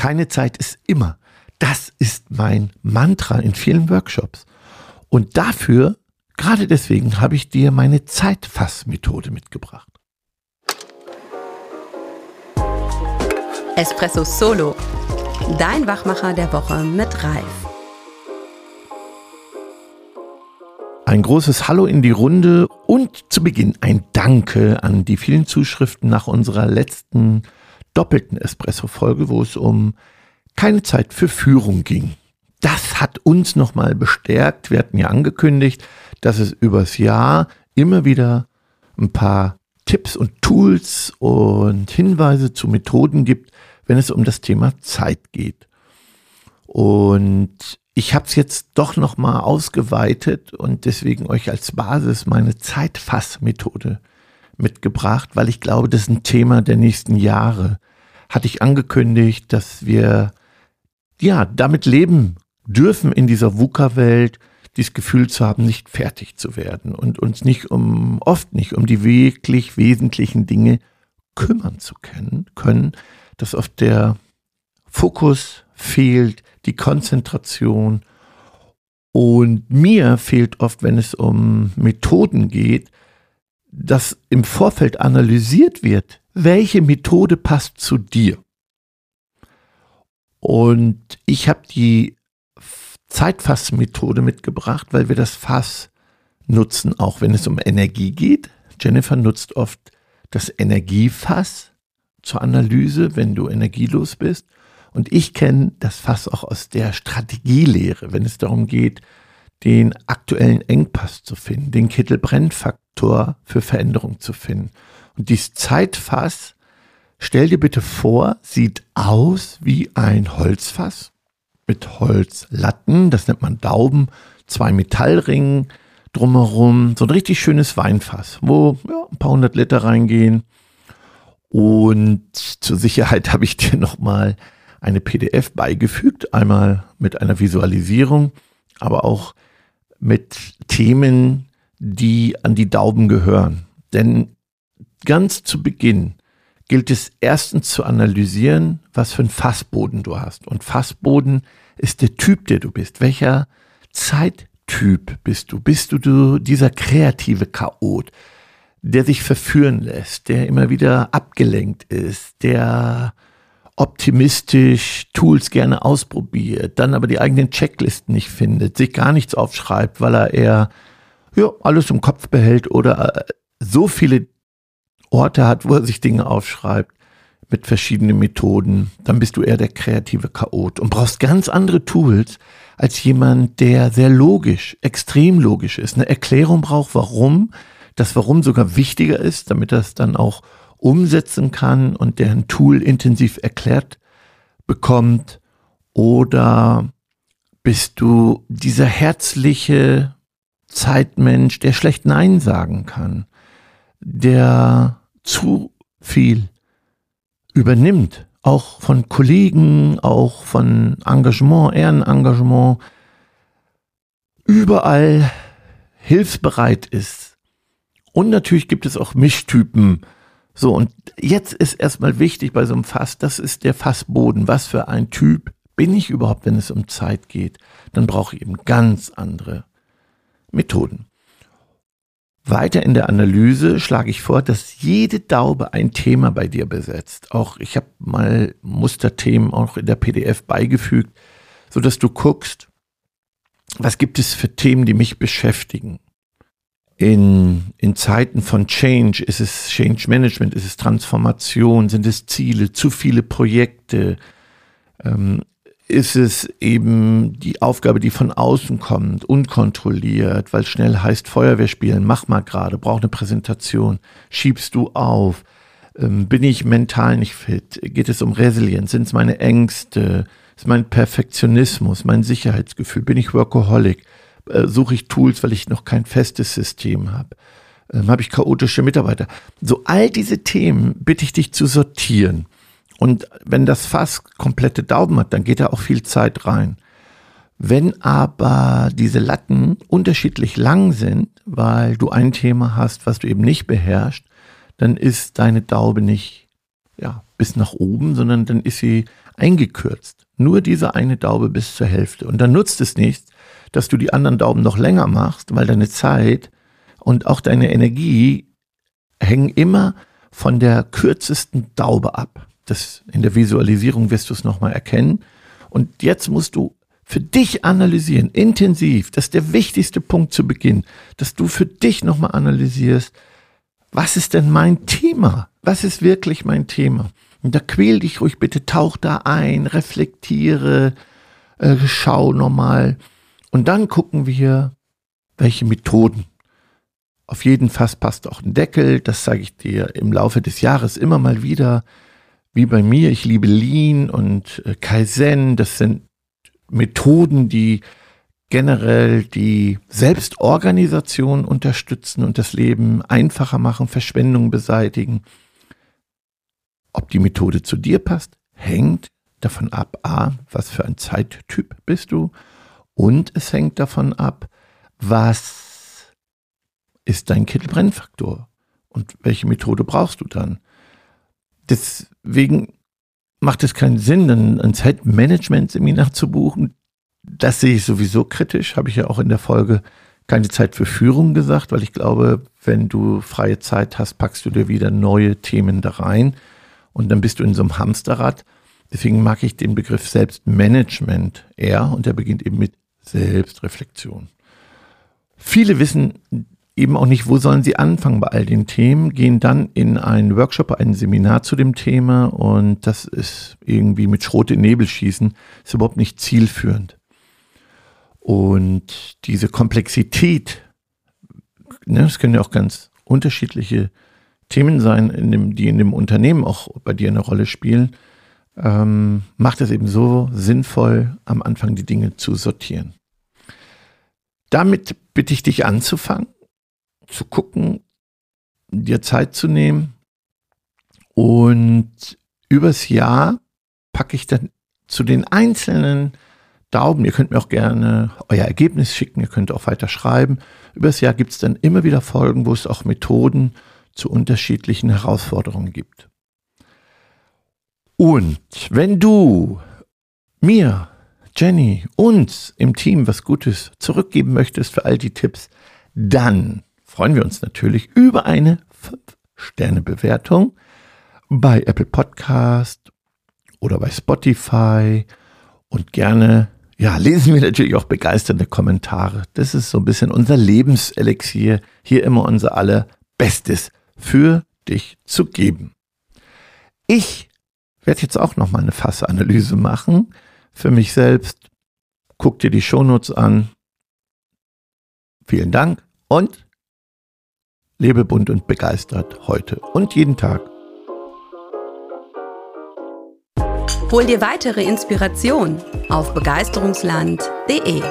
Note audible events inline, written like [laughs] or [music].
Keine Zeit ist immer. Das ist mein Mantra in vielen Workshops. Und dafür, gerade deswegen, habe ich dir meine Zeitfassmethode mitgebracht. Espresso Solo. Dein Wachmacher der Woche mit Ralf. Ein großes Hallo in die Runde und zu Beginn ein Danke an die vielen Zuschriften nach unserer letzten doppelten Espresso-Folge, wo es um keine Zeit für Führung ging. Das hat uns nochmal bestärkt. Wir hatten ja angekündigt, dass es übers Jahr immer wieder ein paar Tipps und Tools und Hinweise zu Methoden gibt, wenn es um das Thema Zeit geht. Und ich habe es jetzt doch nochmal ausgeweitet und deswegen euch als Basis meine Zeitfassmethode mitgebracht, weil ich glaube, das ist ein Thema der nächsten Jahre. Hatte ich angekündigt, dass wir ja damit leben dürfen in dieser VUCA-Welt, dieses Gefühl zu haben, nicht fertig zu werden und uns nicht um, oft nicht um die wirklich wesentlichen Dinge kümmern zu können, können, dass oft der Fokus fehlt, die Konzentration. Und mir fehlt oft, wenn es um Methoden geht, dass im Vorfeld analysiert wird, welche Methode passt zu dir. Und ich habe die Zeitfassmethode mitgebracht, weil wir das Fass nutzen, auch wenn es um Energie geht. Jennifer nutzt oft das Energiefass zur Analyse, wenn du energielos bist. Und ich kenne das Fass auch aus der Strategielehre, wenn es darum geht, den aktuellen Engpass zu finden, den Kittelbrennfaktor für Veränderung zu finden. Und dieses Zeitfass, stell dir bitte vor, sieht aus wie ein Holzfass mit Holzlatten, das nennt man Dauben, zwei Metallringen drumherum, so ein richtig schönes Weinfass, wo ja, ein paar hundert Liter reingehen. Und zur Sicherheit [laughs] habe ich dir nochmal eine PDF beigefügt, einmal mit einer Visualisierung, aber auch mit Themen, die an die Dauben gehören. Denn ganz zu Beginn gilt es erstens zu analysieren, was für ein Fassboden du hast. Und Fassboden ist der Typ, der du bist. Welcher Zeittyp bist du? Bist du, dieser kreative Chaot, der sich verführen lässt, der immer wieder abgelenkt ist, der optimistisch Tools gerne ausprobiert, dann aber die eigenen Checklisten nicht findet, sich gar nichts aufschreibt, weil er eher ja, alles im Kopf behält oder äh, so viele Orte hat, wo er sich Dinge aufschreibt mit verschiedenen Methoden, dann bist du eher der kreative Chaot und brauchst ganz andere Tools als jemand, der sehr logisch, extrem logisch ist, eine Erklärung braucht, warum, das Warum sogar wichtiger ist, damit das dann auch umsetzen kann und der ein Tool intensiv erklärt bekommt? Oder bist du dieser herzliche Zeitmensch, der schlecht Nein sagen kann, der zu viel übernimmt, auch von Kollegen, auch von Engagement, Ehrenengagement, überall hilfsbereit ist. Und natürlich gibt es auch Mischtypen, so, und jetzt ist erstmal wichtig bei so einem Fass, das ist der Fassboden. Was für ein Typ bin ich überhaupt, wenn es um Zeit geht? Dann brauche ich eben ganz andere Methoden. Weiter in der Analyse schlage ich vor, dass jede Daube ein Thema bei dir besetzt. Auch ich habe mal Musterthemen auch in der PDF beigefügt, so dass du guckst, was gibt es für Themen, die mich beschäftigen in, in Zeiten von Change, ist es Change Management, ist es Transformation, sind es Ziele, zu viele Projekte, ähm, ist es eben die Aufgabe, die von außen kommt, unkontrolliert, weil schnell heißt Feuerwehr spielen, mach mal gerade, brauch eine Präsentation, schiebst du auf, ähm, bin ich mental nicht fit, geht es um Resilienz, sind es meine Ängste, ist mein Perfektionismus, mein Sicherheitsgefühl, bin ich Workaholic, äh, suche ich Tools, weil ich noch kein festes System habe. Ähm, habe ich chaotische Mitarbeiter. So all diese Themen bitte ich dich zu sortieren. Und wenn das Fass komplette Daumen hat, dann geht da auch viel Zeit rein. Wenn aber diese Latten unterschiedlich lang sind, weil du ein Thema hast, was du eben nicht beherrschst, dann ist deine Daube nicht ja, bis nach oben, sondern dann ist sie eingekürzt. Nur diese eine Daube bis zur Hälfte. Und dann nutzt es nichts, dass du die anderen Dauben noch länger machst, weil deine Zeit und auch deine Energie hängen immer von der kürzesten Daube ab. Das in der Visualisierung wirst du es nochmal erkennen. Und jetzt musst du für dich analysieren, intensiv. Das ist der wichtigste Punkt zu Beginn, dass du für dich nochmal analysierst, was ist denn mein Thema? Was ist wirklich mein Thema? Und da quäl dich ruhig bitte, tauch da ein, reflektiere, äh, schau nochmal. Und dann gucken wir, welche Methoden. Auf jeden Fass passt auch ein Deckel, das zeige ich dir im Laufe des Jahres immer mal wieder. Wie bei mir, ich liebe Lean und äh, Kaizen, das sind Methoden, die generell die Selbstorganisation unterstützen und das Leben einfacher machen, Verschwendung beseitigen. Ob die Methode zu dir passt, hängt davon ab, a, was für ein Zeittyp bist du und es hängt davon ab, was ist dein Kittelbrennfaktor und welche Methode brauchst du dann. Deswegen macht es keinen Sinn, ein, ein Zeitmanagement-Seminar zu buchen, das sehe ich sowieso kritisch, habe ich ja auch in der Folge keine Zeit für Führung gesagt, weil ich glaube, wenn du freie Zeit hast, packst du dir wieder neue Themen da rein und dann bist du in so einem Hamsterrad. Deswegen mag ich den Begriff Selbstmanagement eher und der beginnt eben mit Selbstreflexion. Viele wissen eben auch nicht, wo sollen sie anfangen bei all den Themen, gehen dann in einen Workshop, ein Seminar zu dem Thema und das ist irgendwie mit Schrot in Nebel schießen, ist überhaupt nicht zielführend. Und diese Komplexität, ne, das können ja auch ganz unterschiedliche Themen sein, in dem, die in dem Unternehmen auch bei dir eine Rolle spielen, ähm, macht es eben so sinnvoll, am Anfang die Dinge zu sortieren. Damit bitte ich dich anzufangen, zu gucken, dir Zeit zu nehmen und übers Jahr packe ich dann zu den einzelnen Daumen. Ihr könnt mir auch gerne euer Ergebnis schicken, ihr könnt auch weiter schreiben. Übers Jahr gibt es dann immer wieder Folgen, wo es auch Methoden zu unterschiedlichen Herausforderungen gibt. Und wenn du mir, Jenny, uns im Team was Gutes zurückgeben möchtest für all die Tipps, dann freuen wir uns natürlich über eine 5-Sterne-Bewertung bei Apple Podcast oder bei Spotify und gerne ja, lesen wir natürlich auch begeisternde Kommentare. Das ist so ein bisschen unser Lebenselixier, hier immer unser allerbestes für dich zu geben. Ich werde jetzt auch noch mal eine Fassanalyse machen für mich selbst. Guck dir die Shownotes an. Vielen Dank und lebe bunt und begeistert heute und jeden Tag. Hol dir weitere Inspiration auf begeisterungsland.de.